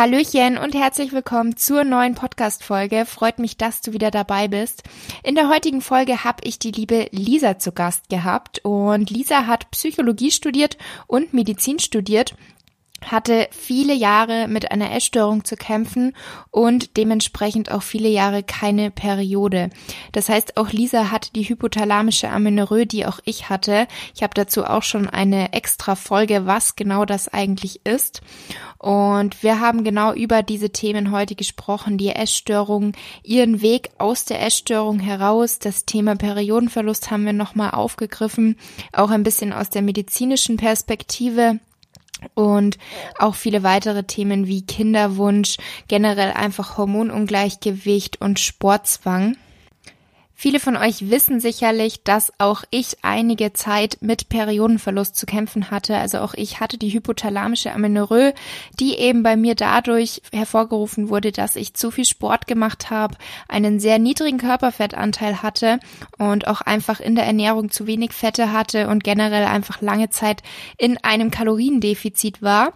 Hallöchen und herzlich willkommen zur neuen Podcast-Folge. Freut mich, dass du wieder dabei bist. In der heutigen Folge habe ich die liebe Lisa zu Gast gehabt und Lisa hat Psychologie studiert und Medizin studiert hatte viele Jahre mit einer Essstörung zu kämpfen und dementsprechend auch viele Jahre keine Periode. Das heißt, auch Lisa hat die hypothalamische Amenorrhoe, die auch ich hatte. Ich habe dazu auch schon eine extra Folge, was genau das eigentlich ist. Und wir haben genau über diese Themen heute gesprochen, die Essstörung, ihren Weg aus der Essstörung heraus, das Thema Periodenverlust haben wir nochmal aufgegriffen, auch ein bisschen aus der medizinischen Perspektive und auch viele weitere Themen wie Kinderwunsch, generell einfach Hormonungleichgewicht und Sportzwang. Viele von euch wissen sicherlich, dass auch ich einige Zeit mit Periodenverlust zu kämpfen hatte. Also auch ich hatte die hypothalamische Amenorrhoe, die eben bei mir dadurch hervorgerufen wurde, dass ich zu viel Sport gemacht habe, einen sehr niedrigen Körperfettanteil hatte und auch einfach in der Ernährung zu wenig Fette hatte und generell einfach lange Zeit in einem Kaloriendefizit war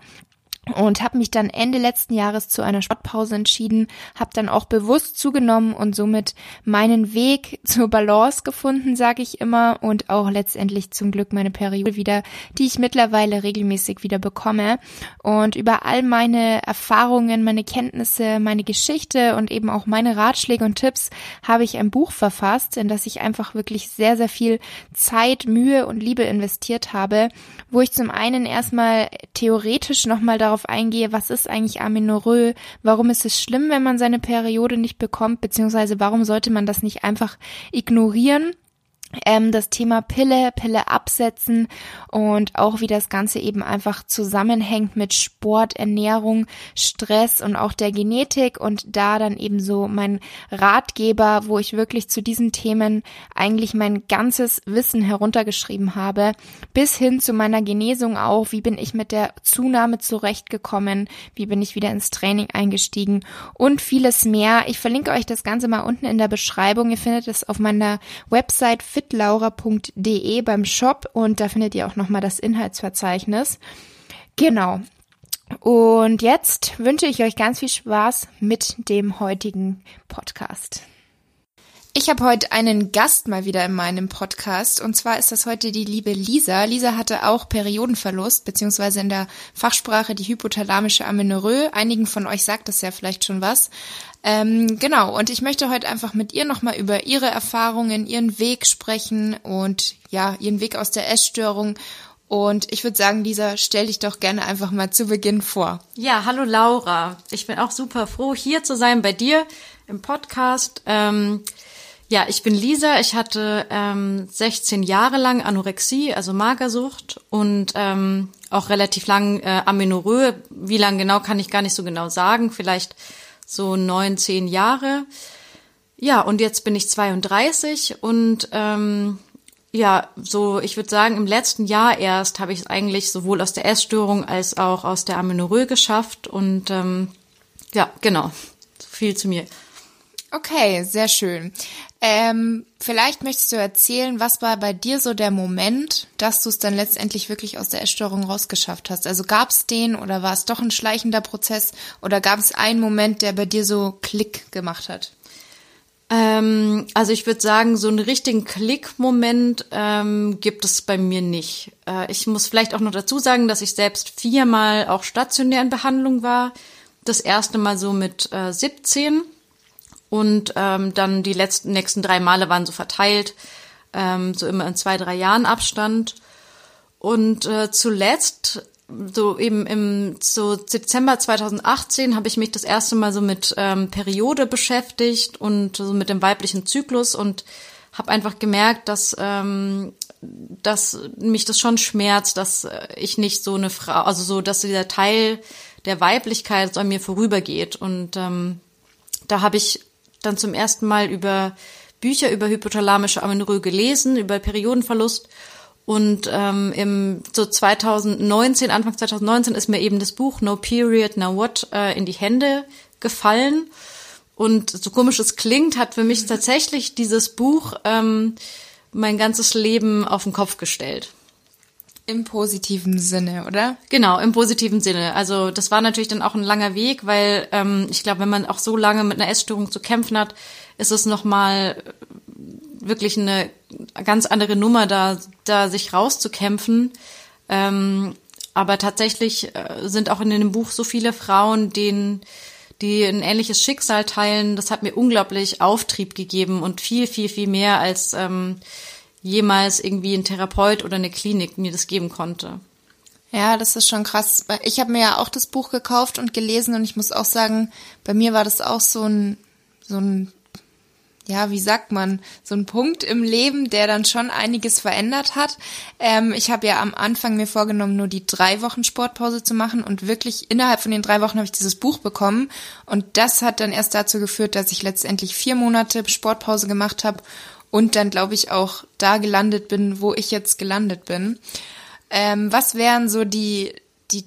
und habe mich dann Ende letzten Jahres zu einer Sportpause entschieden, habe dann auch bewusst zugenommen und somit meinen Weg zur Balance gefunden, sage ich immer, und auch letztendlich zum Glück meine Periode wieder, die ich mittlerweile regelmäßig wieder bekomme. Und über all meine Erfahrungen, meine Kenntnisse, meine Geschichte und eben auch meine Ratschläge und Tipps habe ich ein Buch verfasst, in das ich einfach wirklich sehr, sehr viel Zeit, Mühe und Liebe investiert habe, wo ich zum einen erstmal theoretisch nochmal darauf darauf eingehe, was ist eigentlich Amenorrhoe, warum ist es schlimm, wenn man seine Periode nicht bekommt, beziehungsweise warum sollte man das nicht einfach ignorieren ähm, das Thema Pille, Pille absetzen und auch wie das Ganze eben einfach zusammenhängt mit Sport, Ernährung, Stress und auch der Genetik und da dann eben so mein Ratgeber, wo ich wirklich zu diesen Themen eigentlich mein ganzes Wissen heruntergeschrieben habe, bis hin zu meiner Genesung auch, wie bin ich mit der Zunahme zurechtgekommen, wie bin ich wieder ins Training eingestiegen und vieles mehr. Ich verlinke euch das Ganze mal unten in der Beschreibung. Ihr findet es auf meiner Website fitlaura.de beim Shop und da findet ihr auch nochmal das Inhaltsverzeichnis. Genau. Und jetzt wünsche ich euch ganz viel Spaß mit dem heutigen Podcast. Ich habe heute einen Gast mal wieder in meinem Podcast und zwar ist das heute die liebe Lisa. Lisa hatte auch Periodenverlust, beziehungsweise in der Fachsprache die hypothalamische Amenorrhoe. Einigen von euch sagt das ja vielleicht schon was. Ähm, genau, und ich möchte heute einfach mit ihr nochmal über ihre Erfahrungen, ihren Weg sprechen und ja, ihren Weg aus der Essstörung. Und ich würde sagen, Lisa, stell dich doch gerne einfach mal zu Beginn vor. Ja, hallo Laura. Ich bin auch super froh, hier zu sein bei dir im Podcast. Ähm, ja, ich bin Lisa. Ich hatte ähm, 16 Jahre lang Anorexie, also Magersucht und ähm, auch relativ lang äh, Amenorrhoe. Wie lang genau kann ich gar nicht so genau sagen. Vielleicht so neun, zehn Jahre. Ja, und jetzt bin ich 32 und ähm, ja, so ich würde sagen, im letzten Jahr erst habe ich es eigentlich sowohl aus der Essstörung als auch aus der Amenorrhoe geschafft und ähm, ja, genau, so viel zu mir. Okay, sehr schön. Ähm, vielleicht möchtest du erzählen, was war bei dir so der Moment, dass du es dann letztendlich wirklich aus der Essstörung rausgeschafft hast? Also gab es den oder war es doch ein schleichender Prozess oder gab es einen Moment, der bei dir so Klick gemacht hat? Ähm, also ich würde sagen, so einen richtigen Klick-Moment ähm, gibt es bei mir nicht. Äh, ich muss vielleicht auch noch dazu sagen, dass ich selbst viermal auch stationär in Behandlung war. Das erste Mal so mit äh, 17 und ähm, dann die letzten nächsten drei Male waren so verteilt, ähm, so immer in zwei, drei Jahren Abstand. Und äh, zuletzt, so eben im so Dezember 2018, habe ich mich das erste Mal so mit ähm, Periode beschäftigt und so mit dem weiblichen Zyklus und habe einfach gemerkt, dass ähm, dass mich das schon schmerzt, dass ich nicht so eine Frau, also so, dass dieser Teil der Weiblichkeit so an mir vorübergeht. Und ähm, da habe ich dann zum ersten Mal über Bücher über hypothalamische Amenorrhoe gelesen, über Periodenverlust Und ähm, im so 2019, Anfang 2019 ist mir eben das Buch No Period, Now What äh, in die Hände gefallen. Und so komisch es klingt, hat für mich tatsächlich dieses Buch ähm, mein ganzes Leben auf den Kopf gestellt. Im positiven Sinne, oder? Genau, im positiven Sinne. Also das war natürlich dann auch ein langer Weg, weil ähm, ich glaube, wenn man auch so lange mit einer Essstörung zu kämpfen hat, ist es nochmal wirklich eine ganz andere Nummer, da, da sich rauszukämpfen. Ähm, aber tatsächlich äh, sind auch in dem Buch so viele Frauen, denen die ein ähnliches Schicksal teilen. Das hat mir unglaublich Auftrieb gegeben und viel, viel, viel mehr als ähm, jemals irgendwie ein Therapeut oder eine Klinik mir das geben konnte. Ja, das ist schon krass. Ich habe mir ja auch das Buch gekauft und gelesen und ich muss auch sagen, bei mir war das auch so ein, so ein, ja, wie sagt man, so ein Punkt im Leben, der dann schon einiges verändert hat. Ähm, ich habe ja am Anfang mir vorgenommen, nur die drei Wochen Sportpause zu machen und wirklich innerhalb von den drei Wochen habe ich dieses Buch bekommen und das hat dann erst dazu geführt, dass ich letztendlich vier Monate Sportpause gemacht habe und dann, glaube ich, auch da gelandet bin, wo ich jetzt gelandet bin. Ähm, was wären so die, die,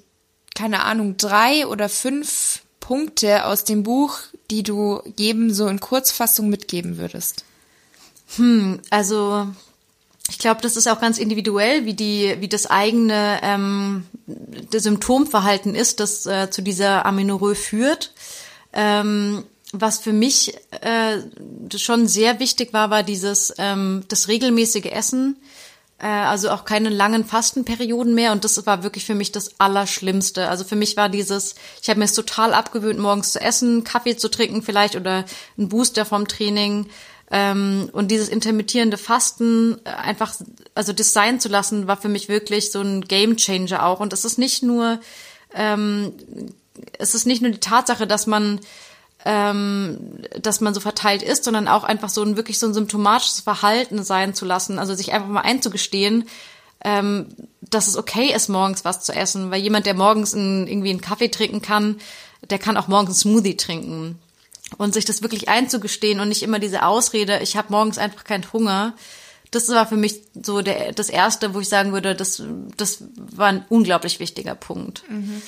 keine Ahnung, drei oder fünf Punkte aus dem Buch, die du jedem so in Kurzfassung mitgeben würdest? Hm, also ich glaube, das ist auch ganz individuell, wie die, wie das eigene ähm, das Symptomverhalten ist, das äh, zu dieser Amenorrhoe führt. Ähm, was für mich äh, schon sehr wichtig war, war dieses ähm, das regelmäßige Essen, äh, also auch keine langen Fastenperioden mehr. Und das war wirklich für mich das Allerschlimmste. Also für mich war dieses, ich habe mir es total abgewöhnt, morgens zu essen, Kaffee zu trinken vielleicht oder ein Booster vom Training. Ähm, und dieses intermittierende Fasten äh, einfach, also das sein zu lassen, war für mich wirklich so ein Game Changer auch. Und es ist nicht nur, ähm, es ist nicht nur die Tatsache, dass man ähm, dass man so verteilt ist, sondern auch einfach so ein wirklich so ein symptomatisches Verhalten sein zu lassen, also sich einfach mal einzugestehen, ähm, dass es okay ist, morgens was zu essen, weil jemand, der morgens ein, irgendwie einen Kaffee trinken kann, der kann auch morgens einen Smoothie trinken und sich das wirklich einzugestehen und nicht immer diese Ausrede, ich habe morgens einfach keinen Hunger. Das war für mich so der, das erste, wo ich sagen würde, das, das war ein unglaublich wichtiger Punkt. Mhm.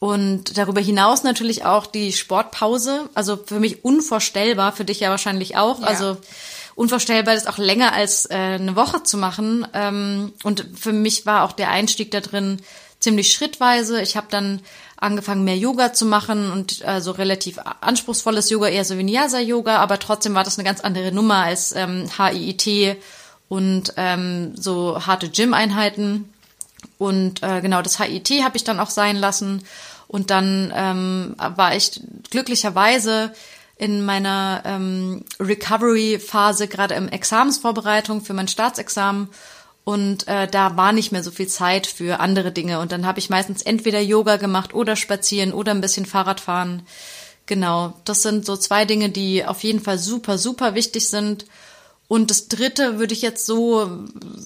Und darüber hinaus natürlich auch die Sportpause. Also für mich unvorstellbar, für dich ja wahrscheinlich auch. Ja. Also unvorstellbar, das auch länger als äh, eine Woche zu machen. Ähm, und für mich war auch der Einstieg da drin ziemlich schrittweise. Ich habe dann angefangen, mehr Yoga zu machen und also relativ anspruchsvolles Yoga, eher so Vinyasa-Yoga, aber trotzdem war das eine ganz andere Nummer als ähm, HIIT und ähm, so harte Gym-Einheiten. Und äh, genau, das HIT habe ich dann auch sein lassen. Und dann ähm, war ich glücklicherweise in meiner ähm, Recovery-Phase, gerade im Examensvorbereitung für mein Staatsexamen. Und äh, da war nicht mehr so viel Zeit für andere Dinge. Und dann habe ich meistens entweder Yoga gemacht oder spazieren oder ein bisschen Fahrrad fahren. Genau, das sind so zwei Dinge, die auf jeden Fall super, super wichtig sind. Und das Dritte würde ich jetzt so,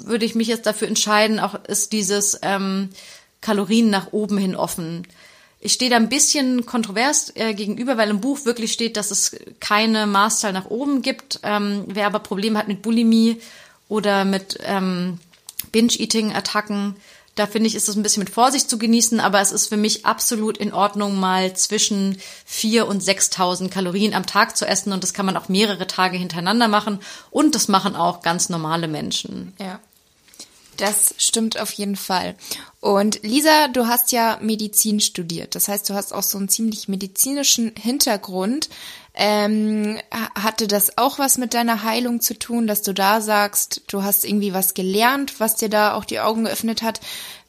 würde ich mich jetzt dafür entscheiden, auch ist dieses ähm, Kalorien nach oben hin offen. Ich stehe da ein bisschen kontrovers äh, gegenüber, weil im Buch wirklich steht, dass es keine Maßzahl nach oben gibt. Ähm, wer aber Probleme hat mit Bulimie oder mit ähm, Binge-Eating-Attacken, da finde ich, ist es ein bisschen mit Vorsicht zu genießen, aber es ist für mich absolut in Ordnung, mal zwischen vier und 6.000 Kalorien am Tag zu essen und das kann man auch mehrere Tage hintereinander machen und das machen auch ganz normale Menschen. Ja. Das stimmt auf jeden Fall. Und Lisa, du hast ja Medizin studiert. Das heißt, du hast auch so einen ziemlich medizinischen Hintergrund. Ähm, hatte das auch was mit deiner Heilung zu tun, dass du da sagst, du hast irgendwie was gelernt, was dir da auch die Augen geöffnet hat?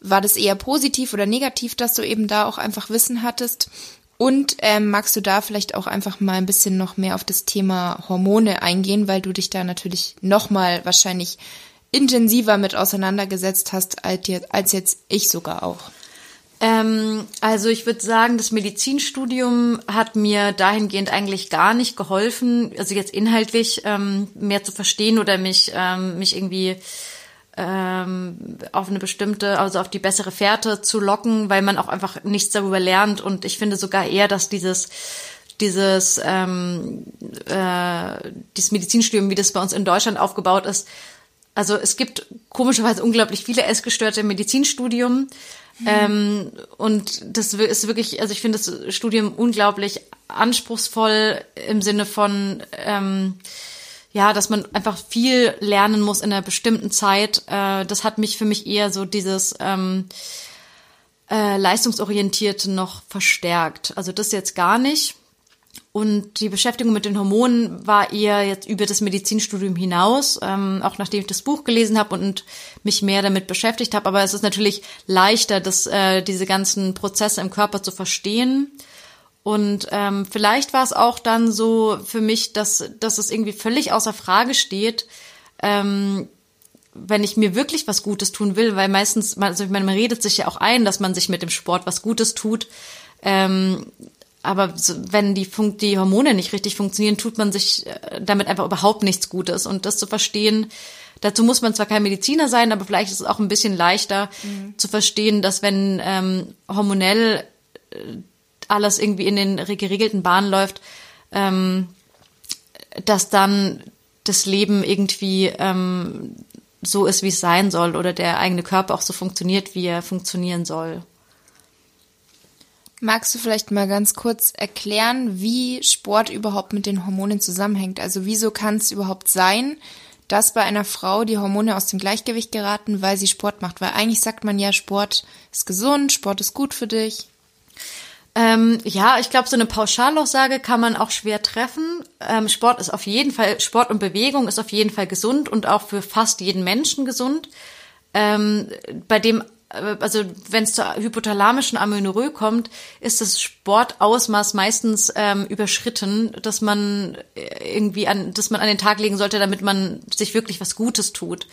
War das eher positiv oder negativ, dass du eben da auch einfach Wissen hattest? Und ähm, magst du da vielleicht auch einfach mal ein bisschen noch mehr auf das Thema Hormone eingehen, weil du dich da natürlich noch mal wahrscheinlich intensiver mit auseinandergesetzt hast als jetzt ich sogar auch? Ähm, also ich würde sagen, das Medizinstudium hat mir dahingehend eigentlich gar nicht geholfen, also jetzt inhaltlich ähm, mehr zu verstehen oder mich, ähm, mich irgendwie ähm, auf eine bestimmte, also auf die bessere Fährte zu locken, weil man auch einfach nichts darüber lernt. Und ich finde sogar eher, dass dieses dieses ähm, äh, dieses Medizinstudium, wie das bei uns in Deutschland aufgebaut ist, also es gibt komischerweise unglaublich viele Essgestörte im Medizinstudium. Mhm. Ähm, und das ist wirklich, also ich finde das Studium unglaublich anspruchsvoll im Sinne von, ähm, ja, dass man einfach viel lernen muss in einer bestimmten Zeit. Äh, das hat mich für mich eher so dieses ähm, äh, leistungsorientierte noch verstärkt. Also das jetzt gar nicht. Und die Beschäftigung mit den Hormonen war eher jetzt über das Medizinstudium hinaus, ähm, auch nachdem ich das Buch gelesen habe und mich mehr damit beschäftigt habe. Aber es ist natürlich leichter, das, äh, diese ganzen Prozesse im Körper zu verstehen. Und ähm, vielleicht war es auch dann so für mich, dass, dass es irgendwie völlig außer Frage steht, ähm, wenn ich mir wirklich was Gutes tun will, weil meistens, also meine, man redet sich ja auch ein, dass man sich mit dem Sport was Gutes tut. Ähm, aber wenn die, Fun die Hormone nicht richtig funktionieren, tut man sich äh, damit einfach überhaupt nichts Gutes. Und das zu verstehen, dazu muss man zwar kein Mediziner sein, aber vielleicht ist es auch ein bisschen leichter mhm. zu verstehen, dass wenn ähm, hormonell äh, alles irgendwie in den geregelten Bahnen läuft, ähm, dass dann das Leben irgendwie ähm, so ist, wie es sein soll oder der eigene Körper auch so funktioniert, wie er funktionieren soll. Magst du vielleicht mal ganz kurz erklären, wie Sport überhaupt mit den Hormonen zusammenhängt? Also wieso kann es überhaupt sein, dass bei einer Frau die Hormone aus dem Gleichgewicht geraten, weil sie Sport macht? Weil eigentlich sagt man ja, Sport ist gesund, Sport ist gut für dich. Ähm, ja, ich glaube, so eine Pauschalaussage kann man auch schwer treffen. Ähm, Sport ist auf jeden Fall, Sport und Bewegung ist auf jeden Fall gesund und auch für fast jeden Menschen gesund. Ähm, bei dem also wenn es zur hypothalamischen Amenorrhoe kommt, ist das Sportausmaß meistens ähm, überschritten, dass man äh, irgendwie an, dass man an den Tag legen sollte, damit man sich wirklich was Gutes tut.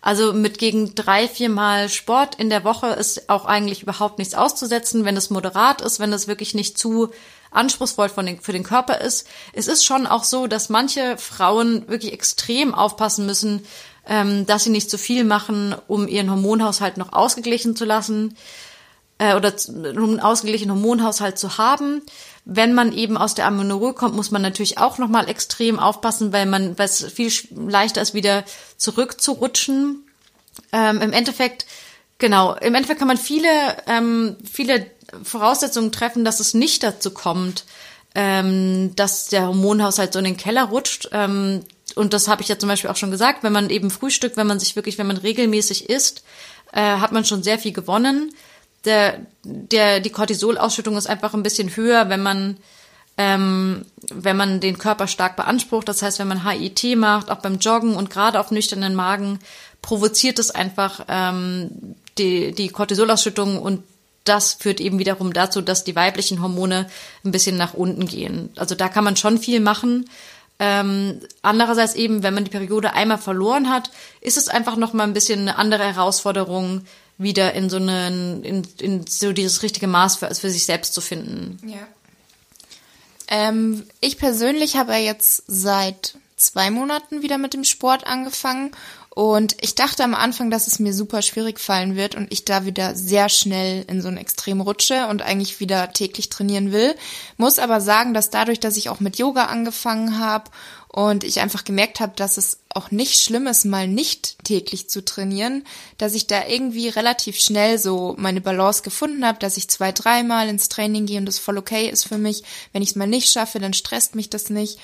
Also mit gegen drei, viermal Sport in der Woche ist auch eigentlich überhaupt nichts auszusetzen, wenn es moderat ist, wenn es wirklich nicht zu anspruchsvoll von den, für den Körper ist. Es ist schon auch so, dass manche Frauen wirklich extrem aufpassen müssen, ähm, dass sie nicht zu viel machen, um ihren Hormonhaushalt noch ausgeglichen zu lassen äh, oder um einen ausgeglichenen Hormonhaushalt zu haben. Wenn man eben aus der Amenorrhoe kommt, muss man natürlich auch nochmal extrem aufpassen, weil man, weil es viel leichter ist, wieder zurückzurutschen. Ähm, Im Endeffekt, genau, im Endeffekt kann man viele, ähm, viele Voraussetzungen treffen, dass es nicht dazu kommt, ähm, dass der Hormonhaushalt so in den Keller rutscht. Ähm, und das habe ich ja zum Beispiel auch schon gesagt, wenn man eben frühstückt, wenn man sich wirklich, wenn man regelmäßig isst, äh, hat man schon sehr viel gewonnen. Der, der, die Cortisolausschüttung ist einfach ein bisschen höher, wenn man, ähm, wenn man den Körper stark beansprucht. Das heißt, wenn man HIT macht, auch beim Joggen und gerade auf nüchternen Magen, provoziert es einfach ähm, die, die Cortisolausschüttung und das führt eben wiederum dazu, dass die weiblichen Hormone ein bisschen nach unten gehen. Also da kann man schon viel machen. Ähm, andererseits eben, wenn man die Periode einmal verloren hat, ist es einfach noch mal ein bisschen eine andere Herausforderung, wieder in so einen, in, in so dieses richtige Maß für, für sich selbst zu finden. Ja. Ähm, ich persönlich habe ja jetzt seit zwei Monaten wieder mit dem Sport angefangen und ich dachte am Anfang, dass es mir super schwierig fallen wird und ich da wieder sehr schnell in so ein Extrem rutsche und eigentlich wieder täglich trainieren will. Muss aber sagen, dass dadurch, dass ich auch mit Yoga angefangen habe und ich einfach gemerkt habe, dass es auch nicht schlimm ist, mal nicht täglich zu trainieren, dass ich da irgendwie relativ schnell so meine Balance gefunden habe, dass ich zwei, dreimal ins Training gehe und das voll okay ist für mich. Wenn ich es mal nicht schaffe, dann stresst mich das nicht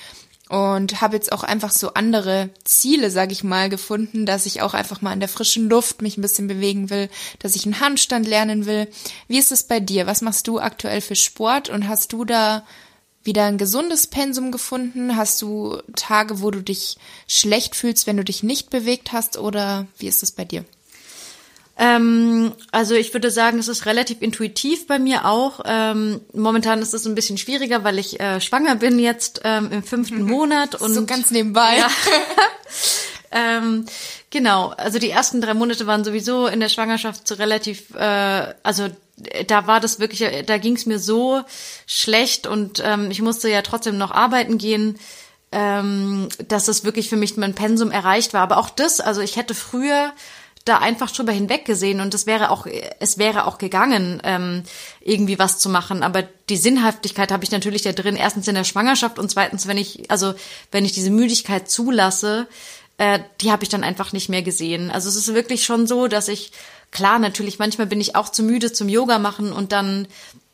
und habe jetzt auch einfach so andere Ziele, sag ich mal, gefunden, dass ich auch einfach mal in der frischen Luft mich ein bisschen bewegen will, dass ich einen Handstand lernen will. Wie ist es bei dir? Was machst du aktuell für Sport und hast du da wieder ein gesundes Pensum gefunden? Hast du Tage, wo du dich schlecht fühlst, wenn du dich nicht bewegt hast oder wie ist es bei dir? Ähm, also ich würde sagen, es ist relativ intuitiv bei mir auch. Ähm, momentan ist es ein bisschen schwieriger, weil ich äh, schwanger bin jetzt ähm, im fünften mhm. Monat und so ganz nebenbei. Ja. ähm, genau, also die ersten drei Monate waren sowieso in der Schwangerschaft so relativ, äh, also da war das wirklich, da ging es mir so schlecht und ähm, ich musste ja trotzdem noch arbeiten gehen ähm, dass es wirklich für mich mein Pensum erreicht war. Aber auch das, also ich hätte früher da einfach drüber hinweggesehen und es wäre auch, es wäre auch gegangen, ähm, irgendwie was zu machen. Aber die Sinnhaftigkeit habe ich natürlich da drin. Erstens in der Schwangerschaft und zweitens, wenn ich, also wenn ich diese Müdigkeit zulasse, äh, die habe ich dann einfach nicht mehr gesehen. Also es ist wirklich schon so, dass ich, klar, natürlich, manchmal bin ich auch zu müde zum Yoga machen und dann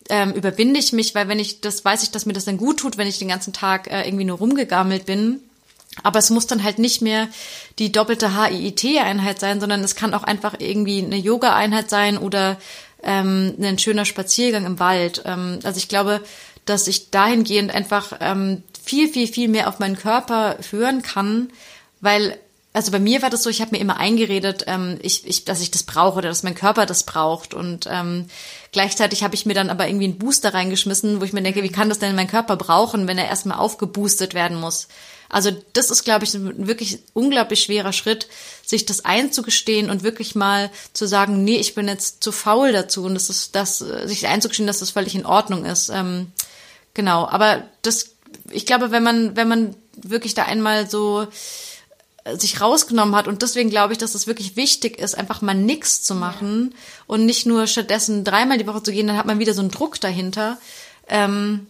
ähm, überwinde ich mich, weil wenn ich das, weiß ich, dass mir das dann gut tut, wenn ich den ganzen Tag äh, irgendwie nur rumgegammelt bin. Aber es muss dann halt nicht mehr die doppelte HIIT-Einheit sein, sondern es kann auch einfach irgendwie eine Yoga-Einheit sein oder ähm, ein schöner Spaziergang im Wald. Ähm, also ich glaube, dass ich dahingehend einfach ähm, viel, viel, viel mehr auf meinen Körper hören kann, weil also bei mir war das so, ich habe mir immer eingeredet, ähm, ich, ich, dass ich das brauche oder dass mein Körper das braucht. Und ähm, gleichzeitig habe ich mir dann aber irgendwie einen Booster reingeschmissen, wo ich mir denke, wie kann das denn mein Körper brauchen, wenn er erstmal aufgeboostet werden muss? Also das ist, glaube ich, ein wirklich unglaublich schwerer Schritt, sich das einzugestehen und wirklich mal zu sagen, nee, ich bin jetzt zu faul dazu und das ist das, sich einzugestehen, dass das völlig in Ordnung ist. Ähm, genau, aber das, ich glaube, wenn man, wenn man wirklich da einmal so sich rausgenommen hat. Und deswegen glaube ich, dass es wirklich wichtig ist, einfach mal nichts zu machen ja. und nicht nur stattdessen dreimal die Woche zu gehen, dann hat man wieder so einen Druck dahinter. Ähm,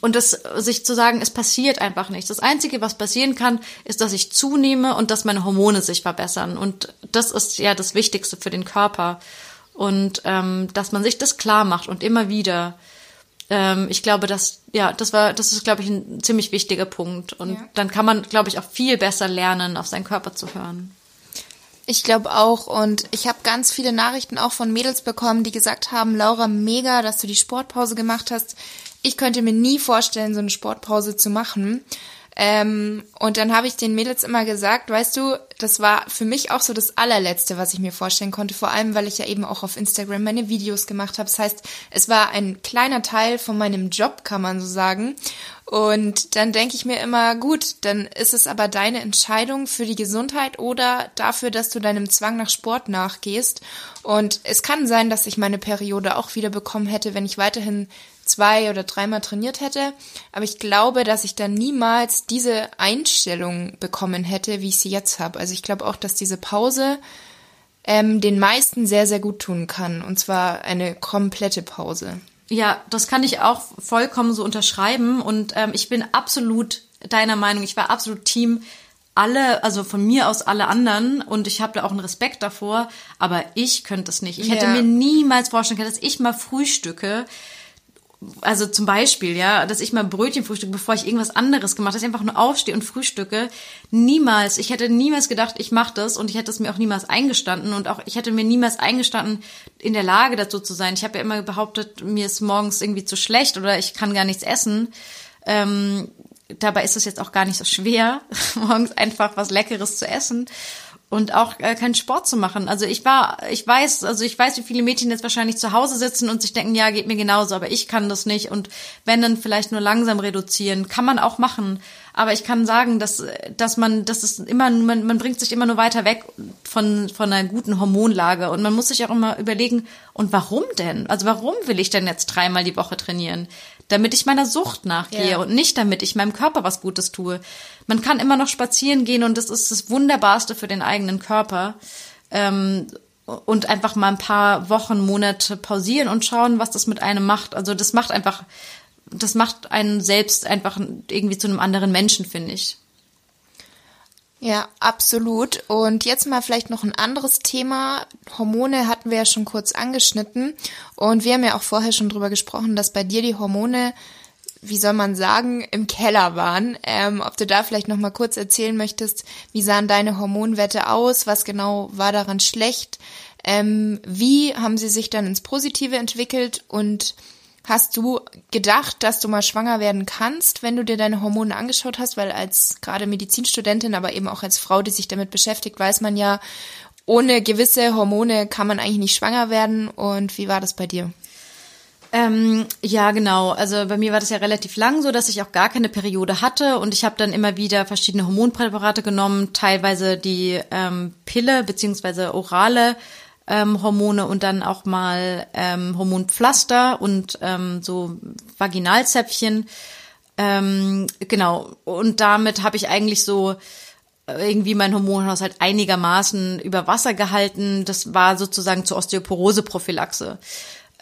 und das sich zu sagen, es passiert einfach nichts. Das Einzige, was passieren kann, ist, dass ich zunehme und dass meine Hormone sich verbessern. Und das ist ja das Wichtigste für den Körper. Und ähm, dass man sich das klar macht und immer wieder ähm, ich glaube, dass, ja, das war, das ist, glaube ich, ein ziemlich wichtiger Punkt. Und ja. dann kann man, glaube ich, auch viel besser lernen, auf seinen Körper zu hören. Ich glaube auch und ich habe ganz viele Nachrichten auch von Mädels bekommen, die gesagt haben, Laura, mega, dass du die Sportpause gemacht hast. Ich könnte mir nie vorstellen, so eine Sportpause zu machen. Ähm, und dann habe ich den Mädels immer gesagt, weißt du, das war für mich auch so das allerletzte, was ich mir vorstellen konnte, vor allem weil ich ja eben auch auf Instagram meine Videos gemacht habe. Das heißt, es war ein kleiner Teil von meinem Job, kann man so sagen. Und dann denke ich mir immer, gut, dann ist es aber deine Entscheidung für die Gesundheit oder dafür, dass du deinem Zwang nach Sport nachgehst. Und es kann sein, dass ich meine Periode auch wieder bekommen hätte, wenn ich weiterhin zwei oder dreimal trainiert hätte. Aber ich glaube, dass ich dann niemals diese Einstellung bekommen hätte, wie ich sie jetzt habe. Also ich glaube auch, dass diese Pause ähm, den meisten sehr, sehr gut tun kann. Und zwar eine komplette Pause. Ja, das kann ich auch vollkommen so unterschreiben. Und ähm, ich bin absolut deiner Meinung. Ich war absolut Team alle, also von mir aus alle anderen und ich habe da auch einen Respekt davor, aber ich könnte es nicht. Ich hätte ja. mir niemals vorstellen können, dass ich mal frühstücke also zum Beispiel, ja, dass ich mal Brötchen frühstücke, bevor ich irgendwas anderes gemacht habe, ich einfach nur aufstehe und frühstücke. Niemals, ich hätte niemals gedacht, ich mache das und ich hätte es mir auch niemals eingestanden und auch ich hätte mir niemals eingestanden, in der Lage dazu zu sein. Ich habe ja immer behauptet, mir ist morgens irgendwie zu schlecht oder ich kann gar nichts essen. Ähm, dabei ist es jetzt auch gar nicht so schwer, morgens einfach was Leckeres zu essen und auch äh, keinen Sport zu machen. Also ich war, ich weiß, also ich weiß, wie viele Mädchen jetzt wahrscheinlich zu Hause sitzen und sich denken, ja, geht mir genauso, aber ich kann das nicht und wenn dann vielleicht nur langsam reduzieren, kann man auch machen. Aber ich kann sagen, dass, dass man, das ist immer, man, man bringt sich immer nur weiter weg von, von einer guten Hormonlage und man muss sich auch immer überlegen, und warum denn? Also warum will ich denn jetzt dreimal die Woche trainieren? damit ich meiner Sucht nachgehe ja. und nicht damit ich meinem Körper was Gutes tue. Man kann immer noch spazieren gehen und das ist das Wunderbarste für den eigenen Körper. Ähm, und einfach mal ein paar Wochen, Monate pausieren und schauen, was das mit einem macht. Also das macht einfach, das macht einen selbst einfach irgendwie zu einem anderen Menschen, finde ich. Ja, absolut. Und jetzt mal vielleicht noch ein anderes Thema. Hormone hatten wir ja schon kurz angeschnitten. Und wir haben ja auch vorher schon drüber gesprochen, dass bei dir die Hormone, wie soll man sagen, im Keller waren. Ähm, ob du da vielleicht noch mal kurz erzählen möchtest, wie sahen deine Hormonwerte aus? Was genau war daran schlecht? Ähm, wie haben sie sich dann ins Positive entwickelt? Und Hast du gedacht, dass du mal schwanger werden kannst, wenn du dir deine Hormone angeschaut hast? Weil als gerade Medizinstudentin, aber eben auch als Frau, die sich damit beschäftigt, weiß man ja, ohne gewisse Hormone kann man eigentlich nicht schwanger werden. Und wie war das bei dir? Ähm, ja, genau. Also bei mir war das ja relativ lang so, dass ich auch gar keine Periode hatte und ich habe dann immer wieder verschiedene Hormonpräparate genommen, teilweise die ähm, Pille beziehungsweise orale ähm, Hormone und dann auch mal ähm, Hormonpflaster und ähm, so Vaginalzäpfchen. Ähm, genau. Und damit habe ich eigentlich so äh, irgendwie mein Hormonhaushalt einigermaßen über Wasser gehalten. Das war sozusagen zur Osteoporose-Prophylaxe.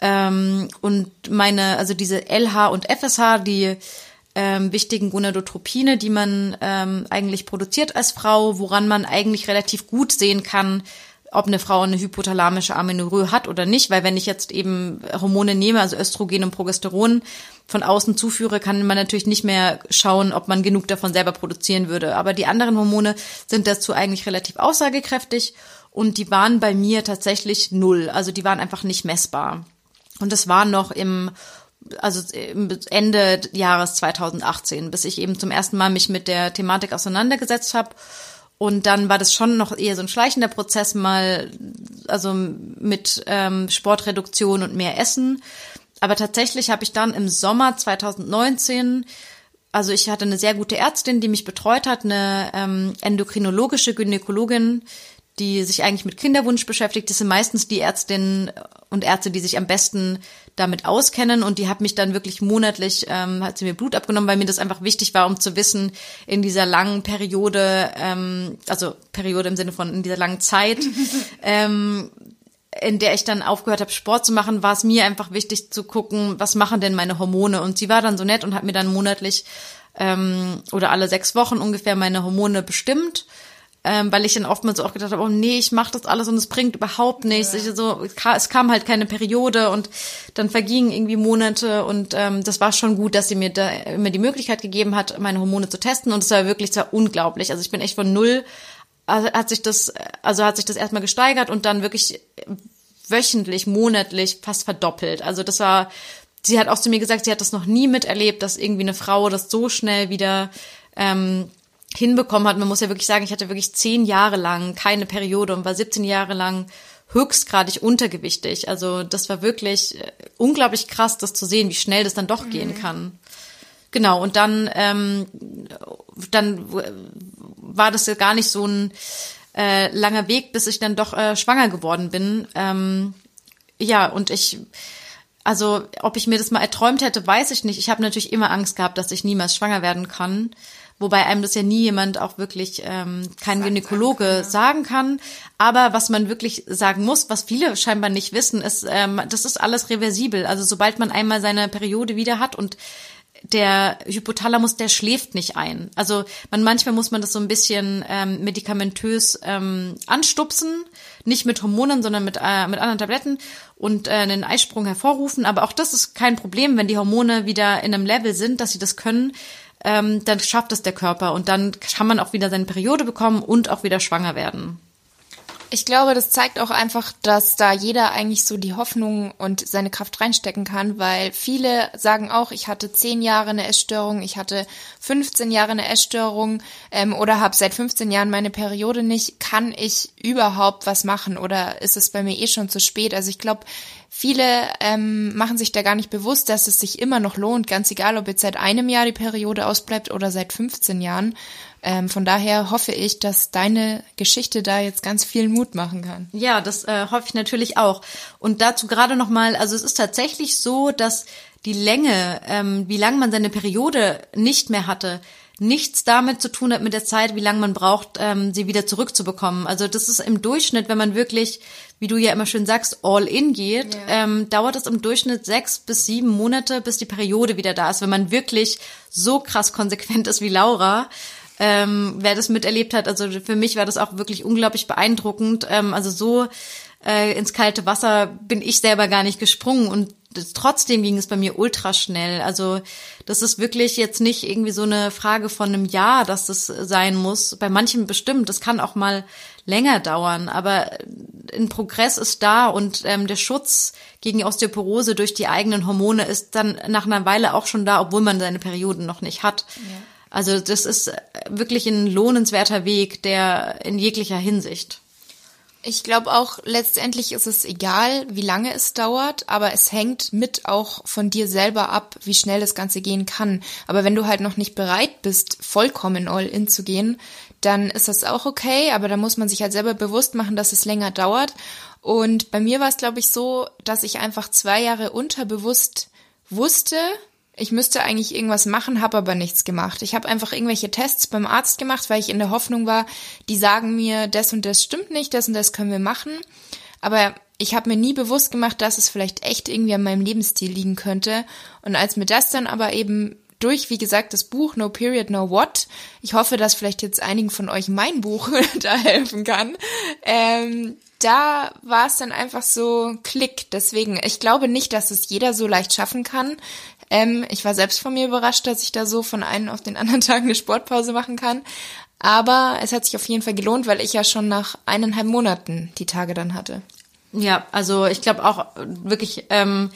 Ähm, und meine, also diese LH und FSH, die ähm, wichtigen Gonadotropine, die man ähm, eigentlich produziert als Frau, woran man eigentlich relativ gut sehen kann, ob eine Frau eine hypothalamische Amenorrhoe hat oder nicht, weil wenn ich jetzt eben Hormone nehme, also Östrogen und Progesteron von außen zuführe, kann man natürlich nicht mehr schauen, ob man genug davon selber produzieren würde. Aber die anderen Hormone sind dazu eigentlich relativ aussagekräftig und die waren bei mir tatsächlich null. Also die waren einfach nicht messbar. Und das war noch im also Ende Jahres 2018, bis ich eben zum ersten Mal mich mit der Thematik auseinandergesetzt habe und dann war das schon noch eher so ein schleichender Prozess, mal also mit ähm, Sportreduktion und mehr Essen. Aber tatsächlich habe ich dann im Sommer 2019, also ich hatte eine sehr gute Ärztin, die mich betreut hat, eine ähm, endokrinologische Gynäkologin, die sich eigentlich mit Kinderwunsch beschäftigt. Das sind meistens die Ärztinnen und Ärzte, die sich am besten damit auskennen. Und die hat mich dann wirklich monatlich, ähm, hat sie mir Blut abgenommen, weil mir das einfach wichtig war, um zu wissen, in dieser langen Periode, ähm, also Periode im Sinne von in dieser langen Zeit, ähm, in der ich dann aufgehört habe, Sport zu machen, war es mir einfach wichtig zu gucken, was machen denn meine Hormone. Und sie war dann so nett und hat mir dann monatlich ähm, oder alle sechs Wochen ungefähr meine Hormone bestimmt ähm, weil ich dann oftmals auch gedacht habe, oh nee, ich mache das alles und es bringt überhaupt nichts. Ja. Ich, so, es kam halt keine Periode und dann vergingen irgendwie Monate und ähm, das war schon gut, dass sie mir da immer die Möglichkeit gegeben hat, meine Hormone zu testen und es war wirklich zwar unglaublich. Also ich bin echt von null, also hat sich das, also hat sich das erstmal gesteigert und dann wirklich wöchentlich, monatlich fast verdoppelt. Also das war, sie hat auch zu mir gesagt, sie hat das noch nie miterlebt, dass irgendwie eine Frau das so schnell wieder ähm, hinbekommen hat. Man muss ja wirklich sagen, ich hatte wirklich zehn Jahre lang keine Periode und war 17 Jahre lang höchstgradig untergewichtig. Also das war wirklich äh, unglaublich krass, das zu sehen, wie schnell das dann doch mhm. gehen kann. Genau, und dann, ähm, dann war das ja gar nicht so ein äh, langer Weg, bis ich dann doch äh, schwanger geworden bin. Ähm, ja, und ich, also ob ich mir das mal erträumt hätte, weiß ich nicht. Ich habe natürlich immer Angst gehabt, dass ich niemals schwanger werden kann wobei einem das ja nie jemand auch wirklich ähm, kein sagen Gynäkologe kann, ja. sagen kann. Aber was man wirklich sagen muss, was viele scheinbar nicht wissen, ist, ähm, das ist alles reversibel. Also sobald man einmal seine Periode wieder hat und der Hypothalamus, der schläft nicht ein. Also man manchmal muss man das so ein bisschen ähm, medikamentös ähm, anstupsen, nicht mit Hormonen, sondern mit äh, mit anderen Tabletten und äh, einen Eisprung hervorrufen. Aber auch das ist kein Problem, wenn die Hormone wieder in einem Level sind, dass sie das können ähm, dann schafft es der Körper und dann kann man auch wieder seine Periode bekommen und auch wieder schwanger werden. Ich glaube, das zeigt auch einfach, dass da jeder eigentlich so die Hoffnung und seine Kraft reinstecken kann, weil viele sagen auch, ich hatte zehn Jahre eine Essstörung, ich hatte 15 Jahre eine Essstörung ähm, oder habe seit 15 Jahren meine Periode nicht. Kann ich überhaupt was machen oder ist es bei mir eh schon zu spät? Also ich glaube, viele ähm, machen sich da gar nicht bewusst, dass es sich immer noch lohnt, ganz egal, ob jetzt seit einem Jahr die Periode ausbleibt oder seit 15 Jahren. Ähm, von daher hoffe ich, dass deine Geschichte da jetzt ganz viel Mut machen kann. Ja, das äh, hoffe ich natürlich auch. Und dazu gerade noch mal, also es ist tatsächlich so, dass die Länge, ähm, wie lange man seine Periode nicht mehr hatte, nichts damit zu tun hat mit der Zeit, wie lange man braucht, ähm, sie wieder zurückzubekommen. Also das ist im Durchschnitt, wenn man wirklich, wie du ja immer schön sagst, all in geht, ja. ähm, dauert es im Durchschnitt sechs bis sieben Monate, bis die Periode wieder da ist, wenn man wirklich so krass konsequent ist wie Laura ähm, wer das miterlebt hat. Also für mich war das auch wirklich unglaublich beeindruckend. Ähm, also so äh, ins kalte Wasser bin ich selber gar nicht gesprungen und trotzdem ging es bei mir ultra schnell. Also das ist wirklich jetzt nicht irgendwie so eine Frage von einem Jahr, dass das sein muss. Bei manchen bestimmt, das kann auch mal länger dauern, aber ein Progress ist da und ähm, der Schutz gegen Osteoporose durch die eigenen Hormone ist dann nach einer Weile auch schon da, obwohl man seine Perioden noch nicht hat. Ja. Also das ist wirklich ein lohnenswerter Weg, der in jeglicher Hinsicht. Ich glaube auch, letztendlich ist es egal, wie lange es dauert, aber es hängt mit auch von dir selber ab, wie schnell das Ganze gehen kann. Aber wenn du halt noch nicht bereit bist, vollkommen all in zu gehen, dann ist das auch okay, aber da muss man sich halt selber bewusst machen, dass es länger dauert. Und bei mir war es, glaube ich, so, dass ich einfach zwei Jahre unterbewusst wusste, ich müsste eigentlich irgendwas machen, habe aber nichts gemacht. Ich habe einfach irgendwelche Tests beim Arzt gemacht, weil ich in der Hoffnung war, die sagen mir, das und das stimmt nicht, das und das können wir machen. Aber ich habe mir nie bewusst gemacht, dass es vielleicht echt irgendwie an meinem Lebensstil liegen könnte. Und als mir das dann aber eben durch, wie gesagt, das Buch No Period, No What. Ich hoffe, dass vielleicht jetzt einigen von euch mein Buch da helfen kann. Ähm, da war es dann einfach so Klick. Deswegen, ich glaube nicht, dass es jeder so leicht schaffen kann. Ähm, ich war selbst von mir überrascht, dass ich da so von einem auf den anderen Tag eine Sportpause machen kann. Aber es hat sich auf jeden Fall gelohnt, weil ich ja schon nach eineinhalb Monaten die Tage dann hatte. Ja, also ich glaube auch wirklich, ähm,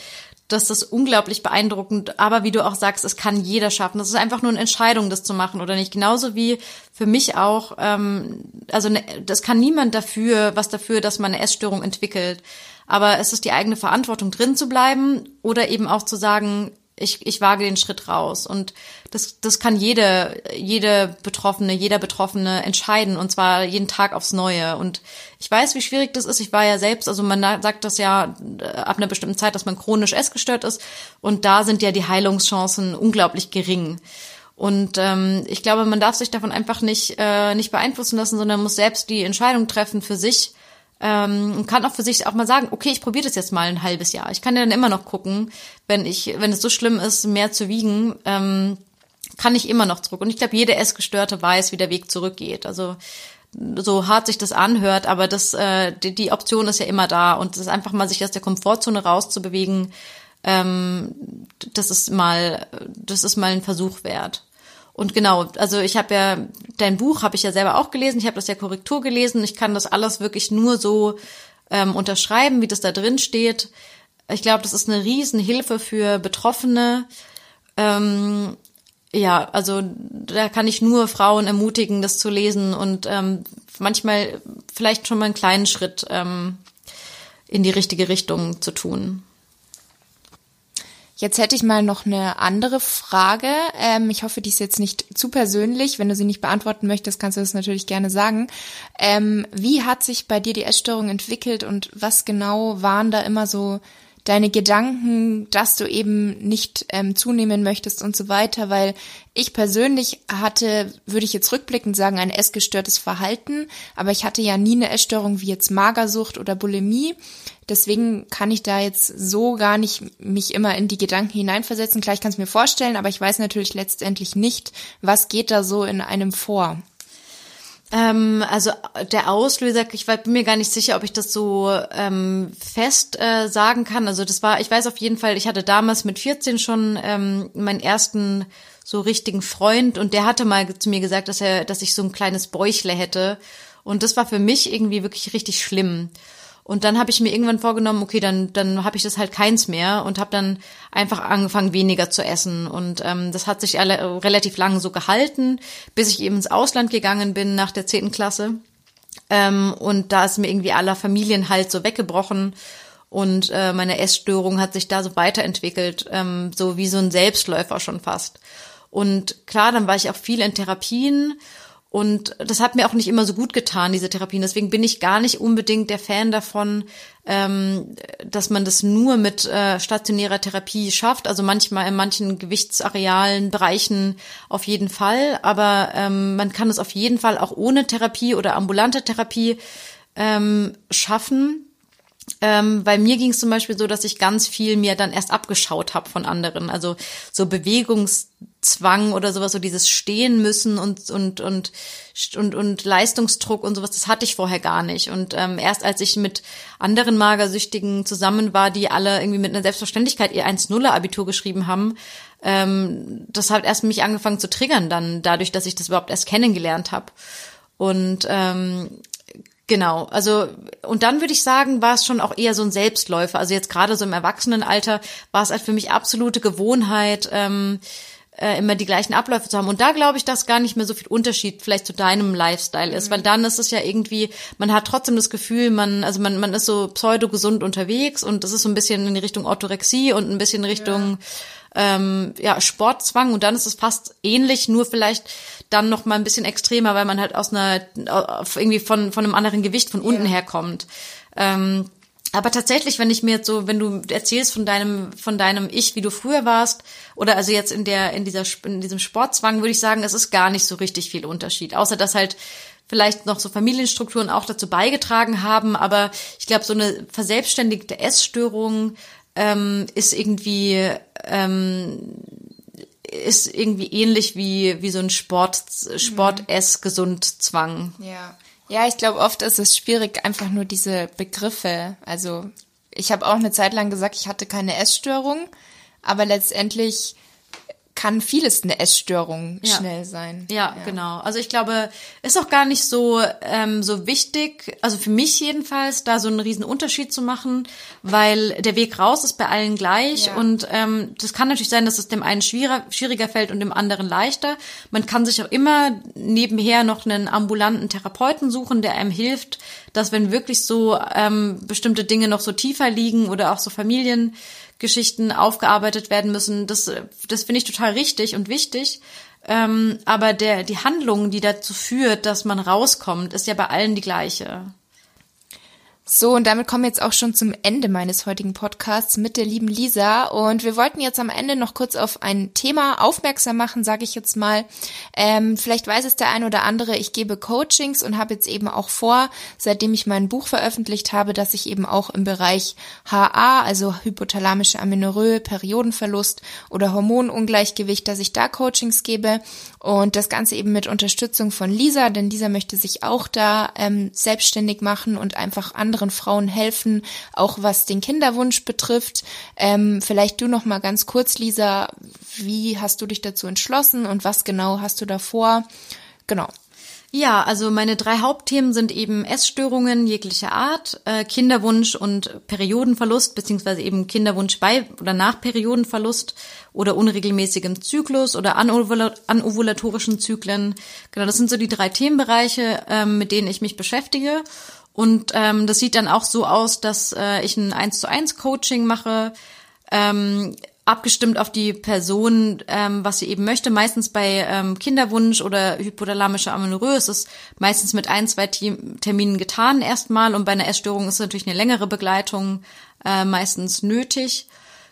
dass das unglaublich beeindruckend, aber wie du auch sagst, es kann jeder schaffen. Das ist einfach nur eine Entscheidung, das zu machen oder nicht. Genauso wie für mich auch, ähm, also ne, das kann niemand dafür, was dafür, dass man eine Essstörung entwickelt. Aber es ist die eigene Verantwortung, drin zu bleiben oder eben auch zu sagen, ich, ich wage den Schritt raus. Und das, das kann jede, jede Betroffene, jeder Betroffene entscheiden und zwar jeden Tag aufs Neue. Und ich weiß, wie schwierig das ist. Ich war ja selbst, also man sagt das ja äh, ab einer bestimmten Zeit, dass man chronisch essgestört ist. Und da sind ja die Heilungschancen unglaublich gering. Und ähm, ich glaube, man darf sich davon einfach nicht, äh, nicht beeinflussen lassen, sondern muss selbst die Entscheidung treffen für sich, ähm, und kann auch für sich auch mal sagen, okay, ich probiere das jetzt mal ein halbes Jahr. Ich kann ja dann immer noch gucken, wenn ich, wenn es so schlimm ist, mehr zu wiegen, ähm, kann ich immer noch zurück. Und ich glaube, jede Essgestörte weiß, wie der Weg zurückgeht. Also so hart sich das anhört, aber das, äh, die, die Option ist ja immer da und das ist einfach mal sich aus der Komfortzone rauszubewegen, ähm, das ist mal, das ist mal ein Versuch wert. Und genau, also ich habe ja dein Buch habe ich ja selber auch gelesen, ich habe das ja Korrektur gelesen, ich kann das alles wirklich nur so ähm, unterschreiben, wie das da drin steht. Ich glaube, das ist eine Riesenhilfe für Betroffene. Ähm, ja, also da kann ich nur Frauen ermutigen, das zu lesen und ähm, manchmal vielleicht schon mal einen kleinen Schritt ähm, in die richtige Richtung zu tun. Jetzt hätte ich mal noch eine andere Frage. Ähm, ich hoffe, die ist jetzt nicht zu persönlich. Wenn du sie nicht beantworten möchtest, kannst du das natürlich gerne sagen. Ähm, wie hat sich bei dir die Essstörung entwickelt und was genau waren da immer so deine Gedanken, dass du eben nicht ähm, zunehmen möchtest und so weiter, weil ich persönlich hatte, würde ich jetzt rückblickend sagen, ein essgestörtes Verhalten, aber ich hatte ja nie eine Essstörung wie jetzt Magersucht oder Bulimie. Deswegen kann ich da jetzt so gar nicht mich immer in die Gedanken hineinversetzen. Gleich kann es mir vorstellen, aber ich weiß natürlich letztendlich nicht, was geht da so in einem vor. Ähm, also der Auslöser, ich war, bin mir gar nicht sicher, ob ich das so ähm, fest äh, sagen kann. Also das war, ich weiß auf jeden Fall, ich hatte damals mit 14 schon ähm, meinen ersten so richtigen Freund und der hatte mal zu mir gesagt, dass er, dass ich so ein kleines Bäuchle hätte. Und das war für mich irgendwie wirklich richtig schlimm. Und dann habe ich mir irgendwann vorgenommen, okay, dann dann habe ich das halt keins mehr und habe dann einfach angefangen weniger zu essen. Und ähm, das hat sich alle, relativ lang so gehalten, bis ich eben ins Ausland gegangen bin nach der zehnten Klasse. Ähm, und da ist mir irgendwie aller Familienhalt so weggebrochen. Und äh, meine Essstörung hat sich da so weiterentwickelt, ähm, so wie so ein Selbstläufer schon fast. Und klar, dann war ich auch viel in Therapien und das hat mir auch nicht immer so gut getan, diese Therapien. Deswegen bin ich gar nicht unbedingt der Fan davon, ähm, dass man das nur mit äh, stationärer Therapie schafft. Also manchmal in manchen Gewichtsarealen, Bereichen auf jeden Fall. Aber ähm, man kann es auf jeden Fall auch ohne Therapie oder ambulante Therapie ähm, schaffen. Ähm, bei mir ging es zum Beispiel so, dass ich ganz viel mir dann erst abgeschaut habe von anderen. Also so Bewegungszwang oder sowas, so dieses Stehen müssen und und und und, und Leistungsdruck und sowas, das hatte ich vorher gar nicht. Und ähm, erst als ich mit anderen Magersüchtigen zusammen war, die alle irgendwie mit einer Selbstverständlichkeit ihr 1-0-Abitur geschrieben haben, ähm, das hat erst mich angefangen zu triggern dann, dadurch, dass ich das überhaupt erst kennengelernt habe. Und ähm, Genau, also und dann würde ich sagen, war es schon auch eher so ein Selbstläufer. Also jetzt gerade so im Erwachsenenalter war es halt für mich absolute Gewohnheit, ähm, äh, immer die gleichen Abläufe zu haben. Und da glaube ich, dass gar nicht mehr so viel Unterschied vielleicht zu deinem Lifestyle ist, mhm. weil dann ist es ja irgendwie, man hat trotzdem das Gefühl, man, also man, man ist so pseudo gesund unterwegs und das ist so ein bisschen in die Richtung Orthorexie und ein bisschen in Richtung ja ähm, ja, Sportzwang und dann ist es fast ähnlich, nur vielleicht dann noch mal ein bisschen extremer, weil man halt aus einer irgendwie von von einem anderen Gewicht von unten yeah. herkommt. Ähm, aber tatsächlich, wenn ich mir jetzt so, wenn du erzählst von deinem, von deinem Ich, wie du früher warst, oder also jetzt in der, in dieser, in diesem Sportzwang, würde ich sagen, es ist gar nicht so richtig viel Unterschied. Außer dass halt vielleicht noch so Familienstrukturen auch dazu beigetragen haben. Aber ich glaube, so eine verselbstständigte Essstörung ähm, ist irgendwie ähm, ist irgendwie ähnlich wie, wie so ein Sport, Sport-ess Gesund-Zwang. Ja. Ja, ich glaube, oft ist es schwierig, einfach nur diese Begriffe. Also, ich habe auch eine Zeit lang gesagt, ich hatte keine Essstörung, aber letztendlich kann vieles eine Essstörung ja. schnell sein. Ja, ja, genau. Also ich glaube, ist auch gar nicht so ähm, so wichtig, also für mich jedenfalls, da so einen riesen Unterschied zu machen, weil der Weg raus ist bei allen gleich ja. und ähm, das kann natürlich sein, dass es dem einen schwieriger, schwieriger fällt und dem anderen leichter. Man kann sich auch immer nebenher noch einen ambulanten Therapeuten suchen, der einem hilft, dass wenn wirklich so ähm, bestimmte Dinge noch so tiefer liegen oder auch so Familien Geschichten aufgearbeitet werden müssen. Das, das finde ich total richtig und wichtig. Ähm, aber der, die Handlung, die dazu führt, dass man rauskommt, ist ja bei allen die gleiche. So, und damit kommen wir jetzt auch schon zum Ende meines heutigen Podcasts mit der lieben Lisa. Und wir wollten jetzt am Ende noch kurz auf ein Thema aufmerksam machen, sage ich jetzt mal. Ähm, vielleicht weiß es der ein oder andere, ich gebe Coachings und habe jetzt eben auch vor, seitdem ich mein Buch veröffentlicht habe, dass ich eben auch im Bereich HA, also hypothalamische Amenorrhoe, Periodenverlust oder Hormonungleichgewicht, dass ich da Coachings gebe. Und das Ganze eben mit Unterstützung von Lisa, denn Lisa möchte sich auch da ähm, selbstständig machen und einfach anderen Frauen helfen, auch was den Kinderwunsch betrifft. Ähm, vielleicht du noch mal ganz kurz, Lisa, wie hast du dich dazu entschlossen und was genau hast du davor? Genau. Ja, also meine drei Hauptthemen sind eben Essstörungen jeglicher Art, äh, Kinderwunsch und Periodenverlust, beziehungsweise eben Kinderwunsch bei oder nach Periodenverlust oder unregelmäßigem Zyklus oder anovulatorischen Zyklen. Genau, das sind so die drei Themenbereiche, ähm, mit denen ich mich beschäftige. Und ähm, das sieht dann auch so aus, dass äh, ich ein 1 zu 1 Coaching mache. Ähm, abgestimmt auf die Person, ähm, was sie eben möchte. Meistens bei ähm, Kinderwunsch oder hypothalamischer Amenorrhoe ist es meistens mit ein, zwei Terminen getan erstmal und bei einer Essstörung ist natürlich eine längere Begleitung äh, meistens nötig.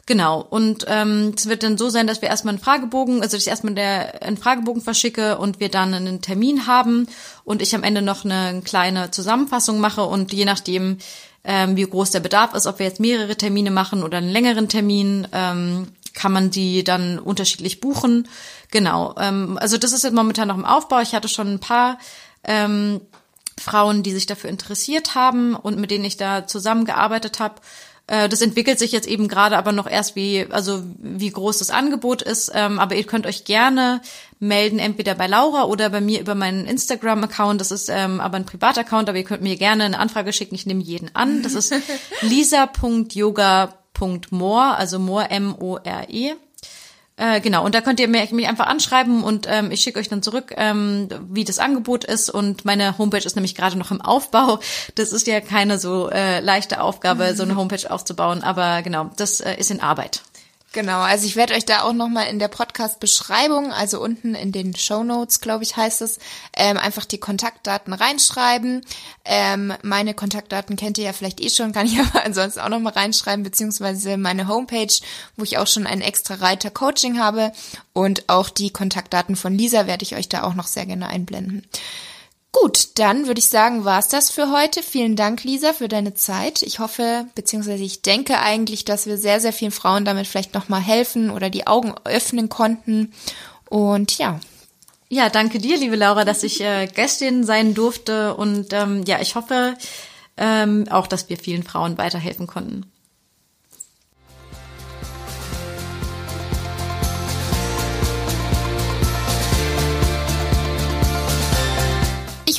Genau. Und ähm, es wird dann so sein, dass wir erstmal einen Fragebogen, also ich erstmal der, einen Fragebogen verschicke und wir dann einen Termin haben und ich am Ende noch eine kleine Zusammenfassung mache und je nachdem, ähm, wie groß der Bedarf ist, ob wir jetzt mehrere Termine machen oder einen längeren Termin, ähm, kann man die dann unterschiedlich buchen. Genau. Ähm, also das ist jetzt momentan noch im Aufbau. Ich hatte schon ein paar ähm, Frauen, die sich dafür interessiert haben und mit denen ich da zusammengearbeitet habe. Äh, das entwickelt sich jetzt eben gerade aber noch erst, wie, also wie groß das Angebot ist. Ähm, aber ihr könnt euch gerne melden, entweder bei Laura oder bei mir über meinen Instagram-Account. Das ist ähm, aber ein Privataccount, aber ihr könnt mir gerne eine Anfrage schicken. Ich nehme jeden an. Das ist lisa.yoga.more, also more M-O-R-E. Äh, genau, und da könnt ihr mich einfach anschreiben und ähm, ich schicke euch dann zurück, ähm, wie das Angebot ist. Und meine Homepage ist nämlich gerade noch im Aufbau. Das ist ja keine so äh, leichte Aufgabe, so eine Homepage aufzubauen, aber genau, das äh, ist in Arbeit. Genau, also ich werde euch da auch nochmal in der Podcast-Beschreibung, also unten in den Show Notes, glaube ich, heißt es, ähm, einfach die Kontaktdaten reinschreiben. Ähm, meine Kontaktdaten kennt ihr ja vielleicht eh schon, kann ich aber ansonsten auch nochmal reinschreiben, beziehungsweise meine Homepage, wo ich auch schon einen extra Reiter Coaching habe und auch die Kontaktdaten von Lisa werde ich euch da auch noch sehr gerne einblenden. Gut, dann würde ich sagen, war's das für heute. Vielen Dank, Lisa, für deine Zeit. Ich hoffe, beziehungsweise ich denke eigentlich, dass wir sehr, sehr vielen Frauen damit vielleicht nochmal helfen oder die Augen öffnen konnten. Und ja. Ja, danke dir, liebe Laura, dass ich äh, Gästin sein durfte. Und ähm, ja, ich hoffe ähm, auch, dass wir vielen Frauen weiterhelfen konnten.